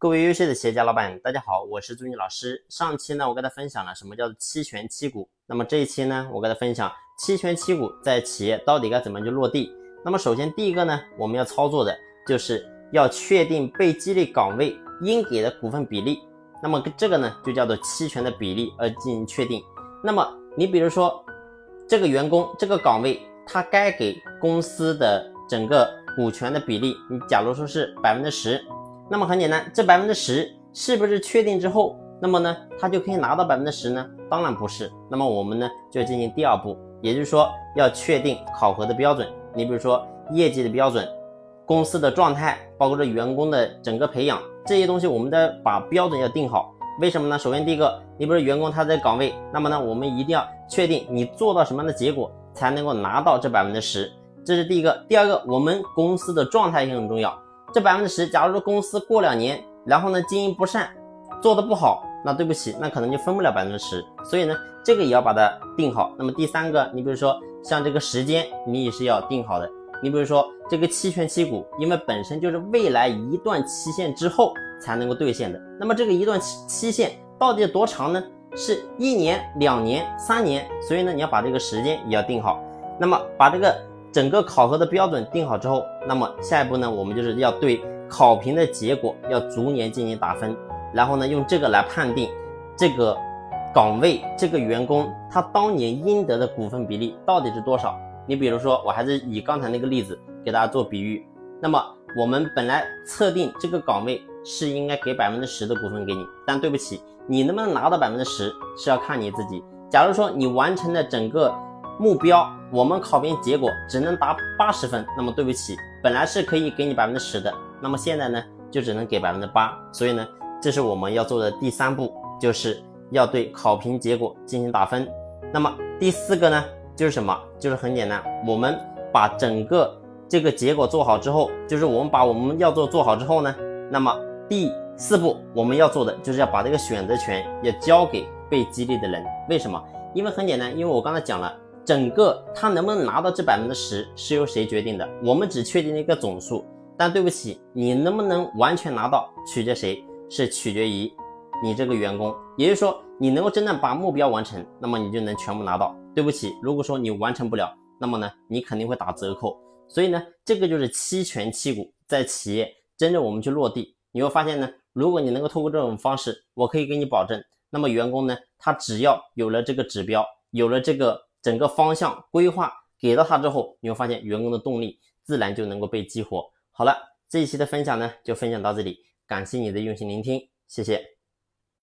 各位优秀的企业家老板，大家好，我是朱妮老师。上期呢，我跟大家分享了什么叫做期权期股。那么这一期呢，我跟大家分享期权期股在企业到底该怎么去落地。那么首先第一个呢，我们要操作的就是要确定被激励岗位应给的股份比例。那么这个呢，就叫做期权的比例而进行确定。那么你比如说这个员工这个岗位，他该给公司的整个股权的比例，你假如说是百分之十。那么很简单，这百分之十是不是确定之后，那么呢，他就可以拿到百分之十呢？当然不是。那么我们呢，就要进行第二步，也就是说要确定考核的标准。你比如说业绩的标准、公司的状态，包括这员工的整个培养这些东西，我们得把标准要定好。为什么呢？首先第一个，你不是员工他在岗位，那么呢，我们一定要确定你做到什么样的结果才能够拿到这百分之十，这是第一个。第二个，我们公司的状态也很重要。这百分之十，假如说公司过两年，然后呢经营不善，做的不好，那对不起，那可能就分不了百分之十。所以呢，这个也要把它定好。那么第三个，你比如说像这个时间，你也是要定好的。你比如说这个期权期股，因为本身就是未来一段期限之后才能够兑现的。那么这个一段期期限到底有多长呢？是一年、两年、三年。所以呢，你要把这个时间也要定好。那么把这个。整个考核的标准定好之后，那么下一步呢，我们就是要对考评的结果要逐年进行打分，然后呢，用这个来判定这个岗位这个员工他当年应得的股份比例到底是多少。你比如说，我还是以刚才那个例子给大家做比喻，那么我们本来测定这个岗位是应该给百分之十的股份给你，但对不起，你能不能拿到百分之十是要看你自己。假如说你完成的整个。目标，我们考评结果只能达八十分，那么对不起，本来是可以给你百分之十的，那么现在呢，就只能给百分之八。所以呢，这是我们要做的第三步，就是要对考评结果进行打分。那么第四个呢，就是什么？就是很简单，我们把整个这个结果做好之后，就是我们把我们要做做好之后呢，那么第四步我们要做的就是要把这个选择权要交给被激励的人。为什么？因为很简单，因为我刚才讲了。整个他能不能拿到这百分之十是由谁决定的？我们只确定了一个总数，但对不起，你能不能完全拿到取决谁？是取决于你这个员工。也就是说，你能够真正把目标完成，那么你就能全部拿到。对不起，如果说你完成不了，那么呢，你肯定会打折扣。所以呢，这个就是期权期股在企业真正我们去落地，你会发现呢，如果你能够通过这种方式，我可以给你保证，那么员工呢，他只要有了这个指标，有了这个。整个方向规划给到他之后，你会发现员工的动力自然就能够被激活。好了，这一期的分享呢就分享到这里，感谢你的用心聆听，谢谢。